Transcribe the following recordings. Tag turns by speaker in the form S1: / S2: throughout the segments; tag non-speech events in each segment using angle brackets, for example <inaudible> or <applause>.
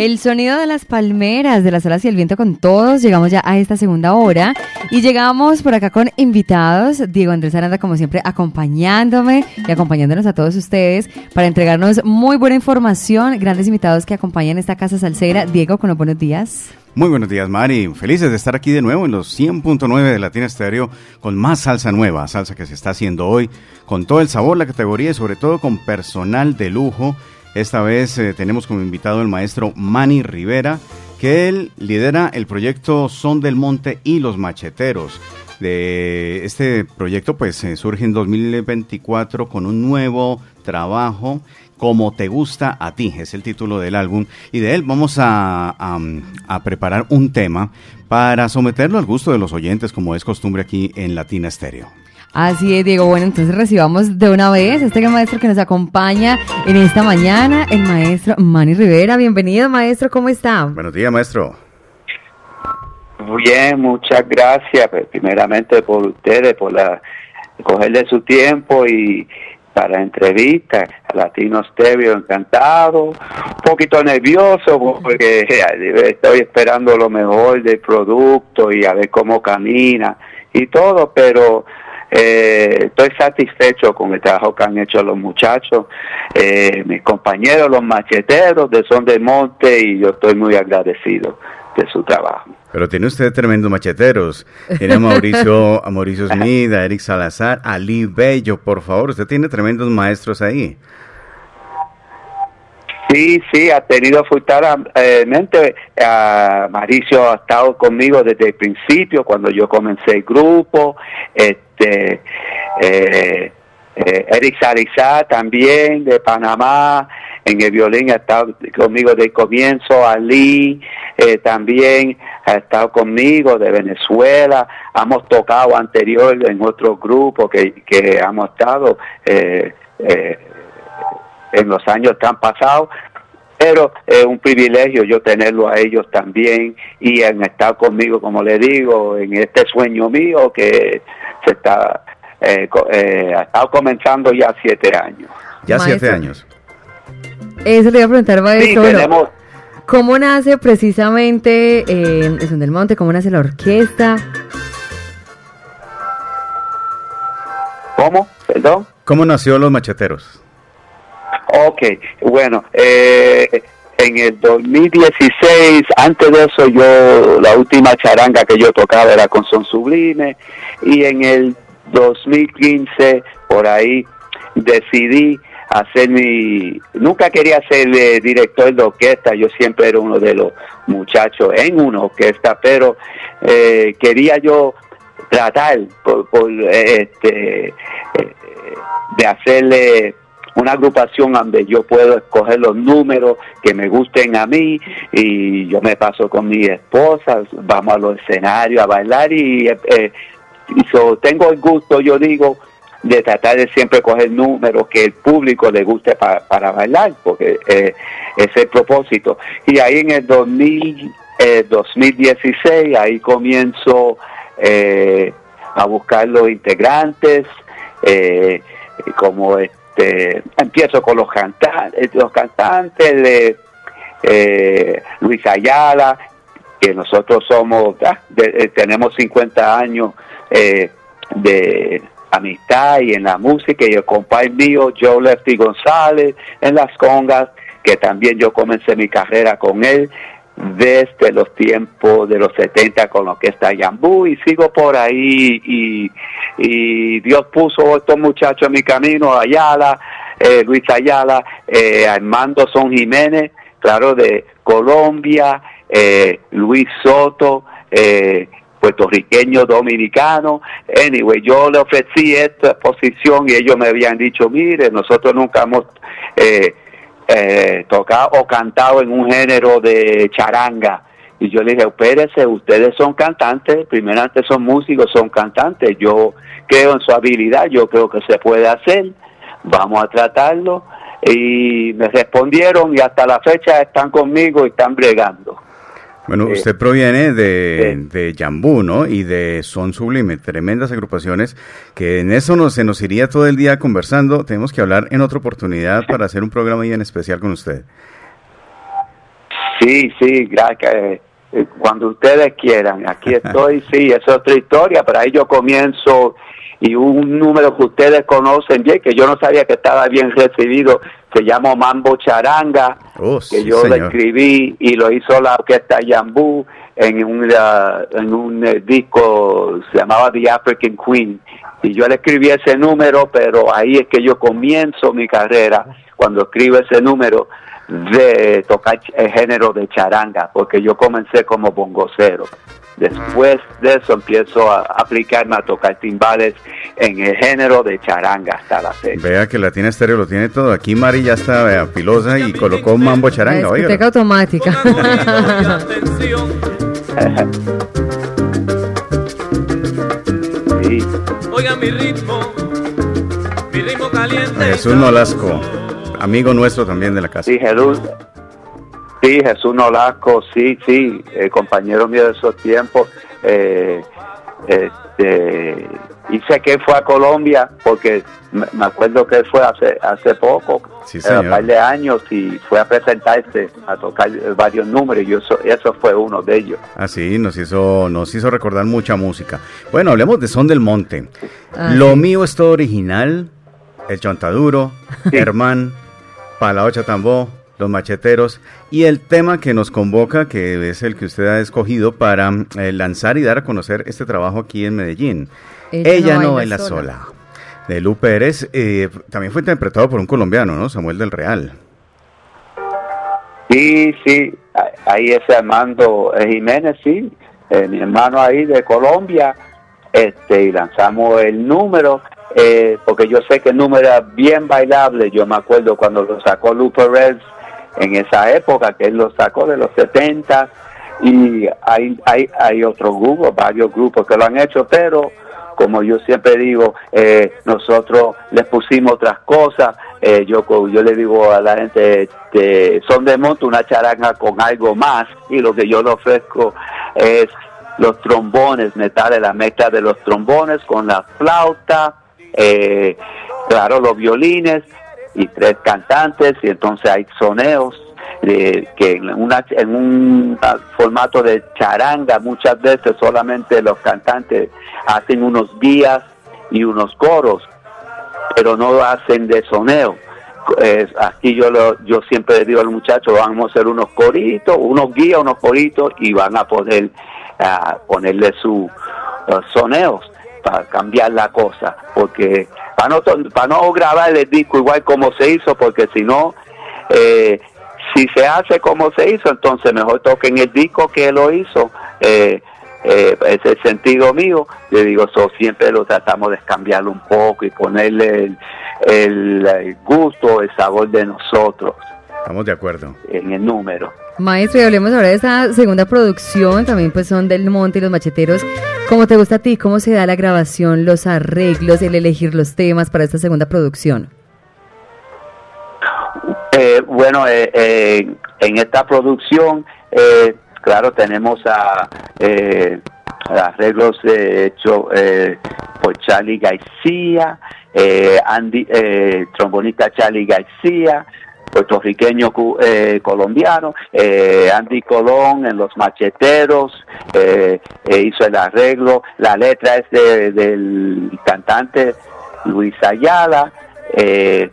S1: El sonido de las palmeras, de las olas y el viento con todos. Llegamos ya a esta segunda hora y llegamos por acá con invitados. Diego Andrés Aranda, como siempre, acompañándome y acompañándonos a todos ustedes para entregarnos muy buena información. Grandes invitados que acompañan esta casa salsera. Diego, con los buenos días.
S2: Muy buenos días, Mari. Felices de estar aquí de nuevo en los 100.9 de Latina Estéreo con más salsa nueva, salsa que se está haciendo hoy, con todo el sabor, la categoría y sobre todo con personal de lujo esta vez eh, tenemos como invitado el maestro Manny Rivera, que él lidera el proyecto Son del Monte y los Macheteros. De este proyecto pues eh, surge en 2024 con un nuevo trabajo como te gusta a ti, es el título del álbum, y de él vamos a, a, preparar un tema para someterlo al gusto de los oyentes, como es costumbre aquí en Latina Estéreo.
S1: Así es, Diego. Bueno, entonces recibamos de una vez a este maestro que nos acompaña en esta mañana, el maestro Manny Rivera. Bienvenido, maestro. ¿Cómo está?
S2: Buenos días, maestro.
S3: Bien, muchas gracias. Pues, primeramente por ustedes, por la cogerle su tiempo y para entrevista a Latino Stevio, encantado, un poquito nervioso porque estoy esperando lo mejor del producto y a ver cómo camina y todo, pero eh, estoy satisfecho con el trabajo que han hecho los muchachos, eh, mis compañeros, los macheteros de Son de Monte, y yo estoy muy agradecido de su trabajo.
S2: Pero tiene usted tremendos macheteros. Tiene a Mauricio, <laughs> a Mauricio Smith, a Eric Salazar, a Lee Bello, por favor. Usted tiene tremendos maestros ahí.
S3: Sí, sí, ha tenido afortunadamente. a Mauricio ha estado conmigo desde el principio, cuando yo comencé el grupo. Este, eh, eh, Eric Sarizá también de Panamá, en el violín ha estado conmigo desde el comienzo, Ali eh, también ha estado conmigo de Venezuela, hemos tocado anterior en otro grupo que, que hemos estado eh, eh, en los años que han pasado, pero es un privilegio yo tenerlo a ellos también y en estar conmigo, como le digo, en este sueño mío que se está eh, eh, ha estado comenzando ya siete años.
S2: Ya siete años.
S1: Eso le iba a preguntar, maestro. ¿Cómo nace precisamente eh, Son del Monte? ¿Cómo nace la orquesta?
S3: ¿Cómo? ¿Perdón?
S2: ¿Cómo nació Los Macheteros?
S3: Ok, bueno, eh, en el 2016, antes de eso yo, la última charanga que yo tocaba era con Son Sublime, y en el 2015, por ahí, decidí hacer mi... Nunca quería ser eh, director de orquesta, yo siempre era uno de los muchachos en una orquesta, pero eh, quería yo tratar por, este, eh, de hacerle una agrupación donde yo puedo escoger los números que me gusten a mí y yo me paso con mi esposa, vamos a los escenarios a bailar y y tengo el gusto, yo digo, de tratar de siempre coger números que el público le guste para, bailar, porque eh, es el propósito. Y ahí en el 2000, 2016, eh, ahí comienzo eh, a buscar los integrantes, como este, empiezo con los cantantes, los cantantes de Luis Ayala, que nosotros somos, ah, tenemos 50 años eh, de amistad y en la música y el compadre mío Joe Lefty González en las congas que también yo comencé mi carrera con él desde los tiempos de los 70 con lo que está Yambú y sigo por ahí y, y Dios puso a estos muchachos en mi camino, Ayala, eh, Luis Ayala, eh, Armando Son Jiménez, claro, de Colombia, eh, Luis Soto, eh, puertorriqueño dominicano. Anyway, yo le ofrecí esta posición y ellos me habían dicho, mire, nosotros nunca hemos eh, eh, tocado o cantado en un género de charanga. Y yo le dije, espérese, ustedes son cantantes, primeramente son músicos, son cantantes. Yo creo en su habilidad, yo creo que se puede hacer, vamos a tratarlo. Y me respondieron y hasta la fecha están conmigo y están bregando.
S2: Bueno, usted proviene de, de Yambú, ¿no? Y de Son Sublime, tremendas agrupaciones, que en eso nos, se nos iría todo el día conversando. Tenemos que hablar en otra oportunidad para hacer un programa ahí en especial con usted.
S3: Sí, sí, gracias. Eh, cuando ustedes quieran, aquí estoy, <laughs> sí, es otra historia, pero ahí yo comienzo y un número que ustedes conocen, que yo no sabía que estaba bien recibido, se llama Mambo Charanga,
S2: Oh,
S3: que
S2: sí,
S3: yo
S2: señor.
S3: escribí y lo hizo la orquesta Yambú en un, en un eh, disco, se llamaba The African Queen. Y yo le escribí ese número, pero ahí es que yo comienzo mi carrera, cuando escribo ese número, de tocar el género de charanga, porque yo comencé como bongocero. Después de eso empiezo a aplicarme a tocar timbales en el género de charanga hasta la fecha.
S2: Vea que Latina Estéreo lo tiene todo. Aquí Mari ya está vea, pilosa y colocó mambo
S1: La
S2: charanga.
S1: discoteca
S2: Oiga.
S1: automática.
S3: Sí. <laughs>
S4: Oiga mi ritmo, mi ritmo caliente.
S2: Jesús Nolasco, amigo nuestro también de la casa.
S3: Sí, Jesús. Sí, Jesús Nolasco, sí, sí, eh, compañero mío de esos tiempos. Eh, este, y sé que él fue a Colombia porque me acuerdo que él fue hace hace poco,
S2: Sí,
S3: un par de años, y fue a presentarse, a tocar varios números, y eso, eso fue uno de ellos.
S2: Así nos hizo, nos hizo recordar mucha música. Bueno, hablemos de Son del Monte.
S1: Ah,
S2: Lo
S1: sí.
S2: mío es todo original. El Chontaduro, Herman, Palaocha Tambó, Los Macheteros y el tema que nos convoca, que es el que usted ha escogido para eh, lanzar y dar a conocer este trabajo aquí en Medellín. Ella, no, baila, sola. De Lu Pérez, eh, también fue interpretado por un colombiano, ¿no? Samuel del Real.
S3: Sí, sí, ahí ese Armando eh, Jiménez, sí, eh, mi hermano ahí de Colombia, este, y lanzamos el número, eh, porque yo sé que el número era bien bailable, yo me acuerdo cuando lo sacó Lu Perez en esa época, que él lo sacó de los 70, y hay, hay, hay otros grupos, varios grupos que lo han hecho, pero como yo siempre digo, eh, nosotros les pusimos otras cosas. Eh, yo yo le digo a la gente, este, son de monte una charanga con algo más y lo que yo le ofrezco es los trombones, metales, la mezcla de los trombones con la flauta, eh, claro, los violines y tres cantantes y entonces hay soneos de, que en, una, en un formato de charanga muchas veces solamente los cantantes hacen unos guías y unos coros pero no hacen de soneo. Eh, aquí yo lo, yo siempre digo a los muchachos vamos a hacer unos coritos unos guías unos coritos y van a poder ah, ponerle sus soneos para cambiar la cosa porque para no, para no grabar el disco igual como se hizo porque si no eh, si se hace como se hizo, entonces mejor toquen el disco que lo hizo. Eh, eh, es sentido mío. Le digo, so, siempre lo tratamos de cambiarlo un poco y ponerle el, el gusto, el sabor de nosotros
S2: Estamos de acuerdo.
S3: en el número.
S1: Maestro, y hablemos ahora de esta segunda producción, también pues son del Monte y los Macheteros. ¿Cómo te gusta a ti? ¿Cómo se da la grabación, los arreglos, el elegir los temas para esta segunda producción?
S3: Eh, bueno, eh, eh, en esta producción, eh, claro, tenemos a eh, arreglos eh, hechos eh, por Charlie García, eh, Andy, eh, trombonista Charlie García, puertorriqueño eh, colombiano, eh, Andy Colón en Los Macheteros, eh, eh, hizo el arreglo, la letra es de- del cantante Luis Ayala, eh,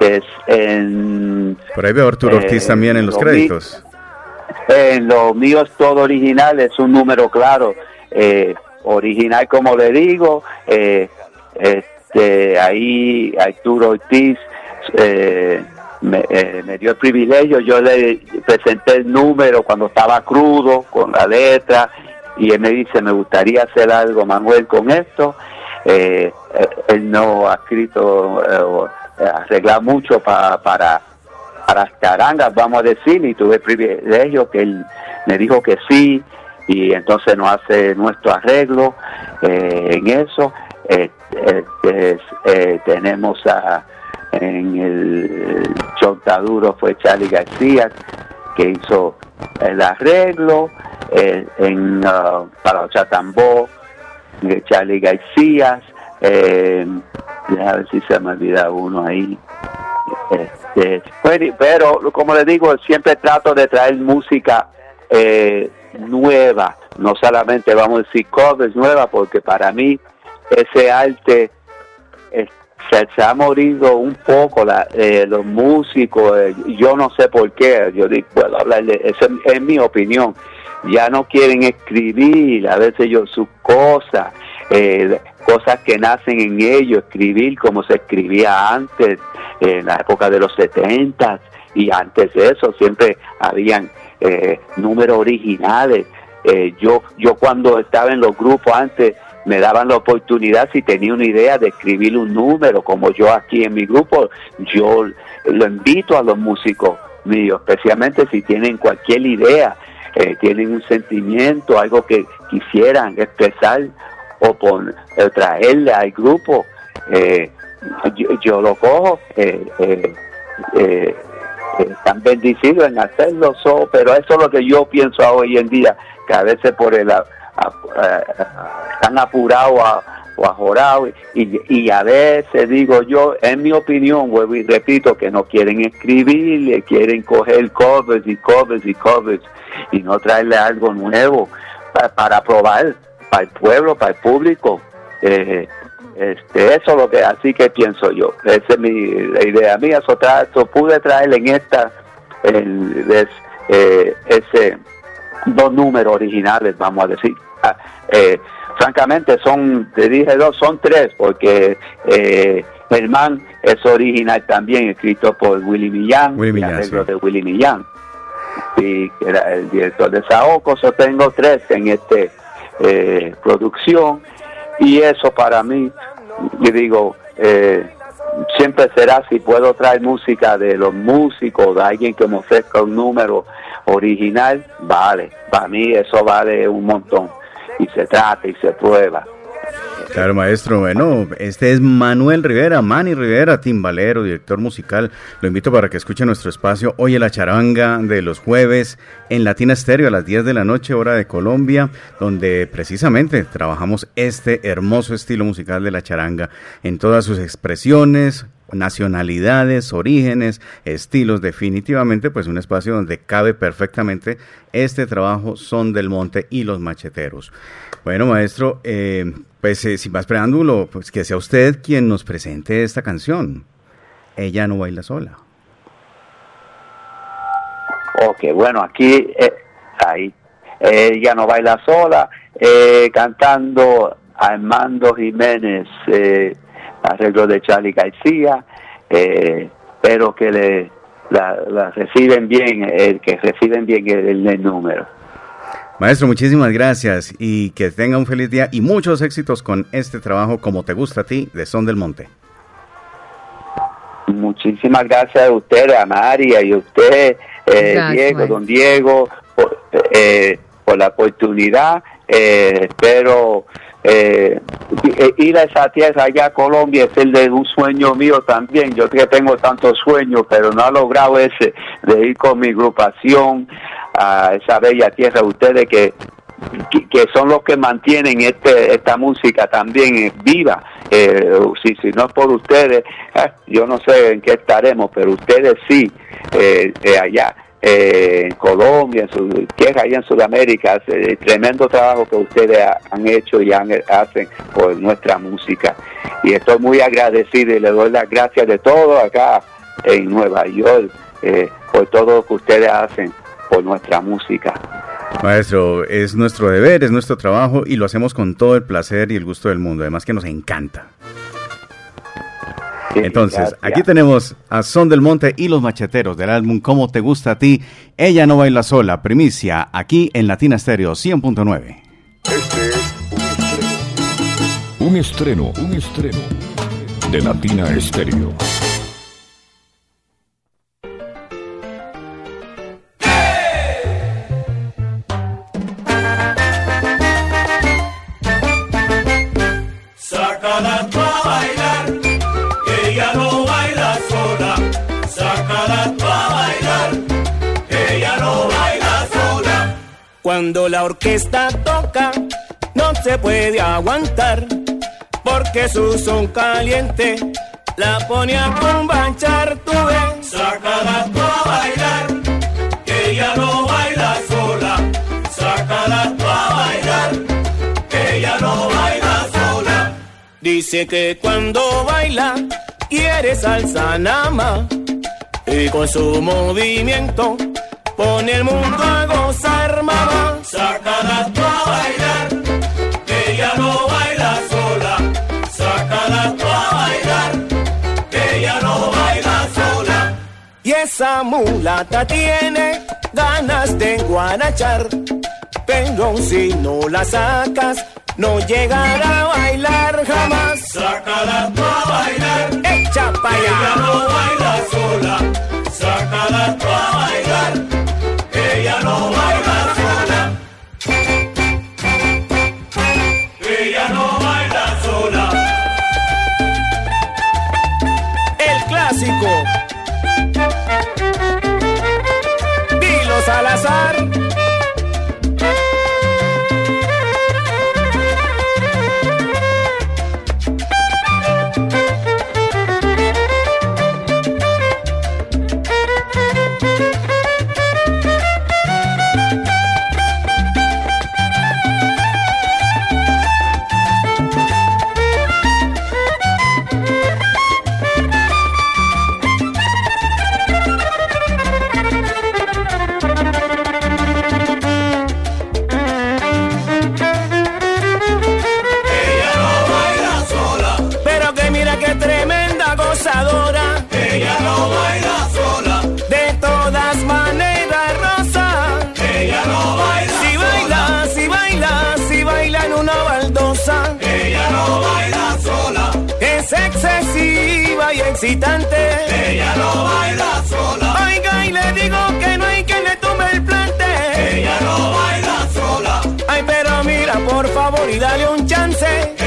S3: es en,
S2: Por ahí veo a Arturo Ortiz también en los créditos.
S3: en lo mío es todo original, es un número claro, eh, original como le digo, eh, este, ahí Arturo Ortiz eh, me, eh, me dio el privilegio, yo le presenté el número cuando estaba crudo con la letra y él me dice me gustaría hacer algo Manuel con esto, eh, eh, él no ha escrito eh, arreglar mucho pa- para para charangas, vamos a decir, y tuve el privilegio que él me dijo que sí, y entonces nos hace nuestro arreglo en eso. Eh, eh, eh, tenemos a, en el chontaduro fue Charlie García, que hizo el arreglo, eh, en uh, para Chatambó, Charlie García, eh, si se me olvida uno ahí. Bueno, pero como les digo, siempre trato de traer música eh, nueva, no solamente vamos a decir covers nueva, porque para mí ese arte eh, se, ha morido un poco la, eh, los músicos, eh, yo no sé por qué, yo digo, puedo hablar de eso es, es mi opinión, ya no quieren escribir, a veces yo sus cosas, eh, cosas que nacen en ellos, escribir como se escribía antes, en la época de los 70 y antes de eso siempre habían eh, números originales. Yo, yo cuando estaba en los grupos antes me daban la oportunidad si tenía una idea de escribir un número, como yo aquí en mi grupo, yo lo invito a los músicos míos, especialmente si tienen cualquier idea, eh, tienen un sentimiento, algo que quisieran expresar o traerle al grupo, eh, yo, lo cojo, eh, están bendecidos en hacerlo, pero eso es lo que yo pienso hoy en día, que a veces por el a- a- están apurados a- o ajorados y, y a veces digo yo, en mi opinión, vuelvo y repito, que no quieren escribir, quieren coger covers y covers y covers y no traerle algo nuevo pa- para probar para el pueblo, para el público. Eh, este, eso es lo que, así que pienso yo. Esa es mi la idea mía. Eso, tra- eso pude traer en esta, el, es, eh, ese, dos números originales, vamos a decir. Eh, francamente, son, te dije dos, son tres, porque eh, Germán es original también, escrito por Willy Millán,
S2: Willy
S3: y
S2: Millán, sí.
S3: de Willy Millán. Y era el director de Saoco, yo tengo tres en este eh, producción y eso para mí, yo digo, eh, siempre será si puedo traer música de los músicos, de alguien que me ofrezca un número original, vale, para mí eso vale un montón y se trata y se prueba.
S2: Claro, maestro. Bueno, este es Manuel Rivera, Manny Rivera, timbalero, director musical. Lo invito para que escuche nuestro espacio hoy en la charanga de los jueves en Latina Estéreo a las 10 de la noche, hora de Colombia, donde precisamente trabajamos este hermoso estilo musical de la charanga en todas sus expresiones, nacionalidades, orígenes, estilos, definitivamente pues un espacio donde cabe perfectamente este trabajo Son del Monte y los Macheteros. Bueno, maestro, eh, pues eh, sin más preámbulo, pues que sea usted quien nos presente esta canción. Ella no baila sola.
S3: Ok, bueno, aquí, eh, ahí, ella no baila sola, cantando Armando Jiménez, eh, arreglo de Charlie García, eh, pero que le la, la reciben bien, el que reciben bien el, el número.
S2: Maestro, muchísimas gracias y que tenga un feliz día y muchos éxitos con este trabajo como te gusta a ti de Son del Monte.
S3: Muchísimas gracias a usted, a María y a usted, eh,
S1: Gracias,
S3: Diego,
S1: maestro.
S3: don Diego, por, eh, por la oportunidad. Eh, espero eh, i- ir a esa tierra allá a Colombia es el de un sueño mío también. Yo que tengo tantos sueños, pero no he logrado ese de ir con mi agrupación a esa bella tierra. Ustedes que que, son los que mantienen este, esta música también eh, viva. Eh, si, si no es por ustedes, eh, yo no sé en qué estaremos, pero ustedes sí, eh, eh, allá eh, en Colombia, en su tierra, allá en Sudamérica, hace tremendo trabajo que ustedes ha- han hecho y han- hacen por nuestra música. Y estoy muy agradecido y le doy las gracias de todo acá en Nueva York eh, por todo lo que ustedes hacen por nuestra música.
S2: Maestro, es nuestro deber, es nuestro trabajo y lo hacemos con todo el placer y el gusto del mundo, además que nos encanta. Entonces,
S3: gracias.
S2: aquí tenemos a Son del Monte y los Macheteros del álbum Cómo te gusta a ti. Ella no baila sola, primicia, aquí en Latina Stereo 100.9.
S5: Un estreno, un estreno de Latina Estéreo.
S4: Cuando la orquesta toca, no se puede aguantar, porque su son caliente la pone a cumbanchar, tú ves. Sácala tú a bailar, que ella no baila sola. Sácala tú a bailar, que ella no baila sola. Dice que cuando baila, quiere salsa nama, y con su movimiento pone el mundo a gozar, mamá. Sácala tú a bailar, que ella no baila sola. Sácala tú a bailar, que ella no baila sola. Y esa mulata tiene ganas de guanachar, pero si no la sacas, no llegará a bailar jamás. Sácala tú a bailar, echa pa' allá. Ella no baila sola, sácala tú a bailar, ella no baila favor, y dale un chance.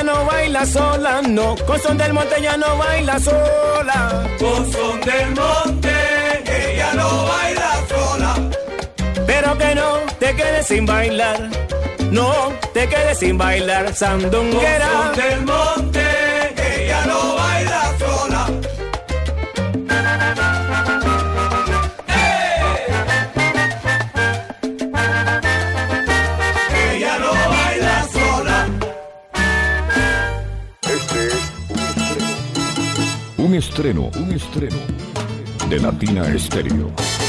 S4: Ya no baila sola, no. Con son del monte ya no baila sola. Con son del monte, ella no baila sola. Pero que no te quedes sin bailar. No te quedes sin bailar, sandunguera. Con son del monte,
S5: estreno, un estreno de Latina Estéreo.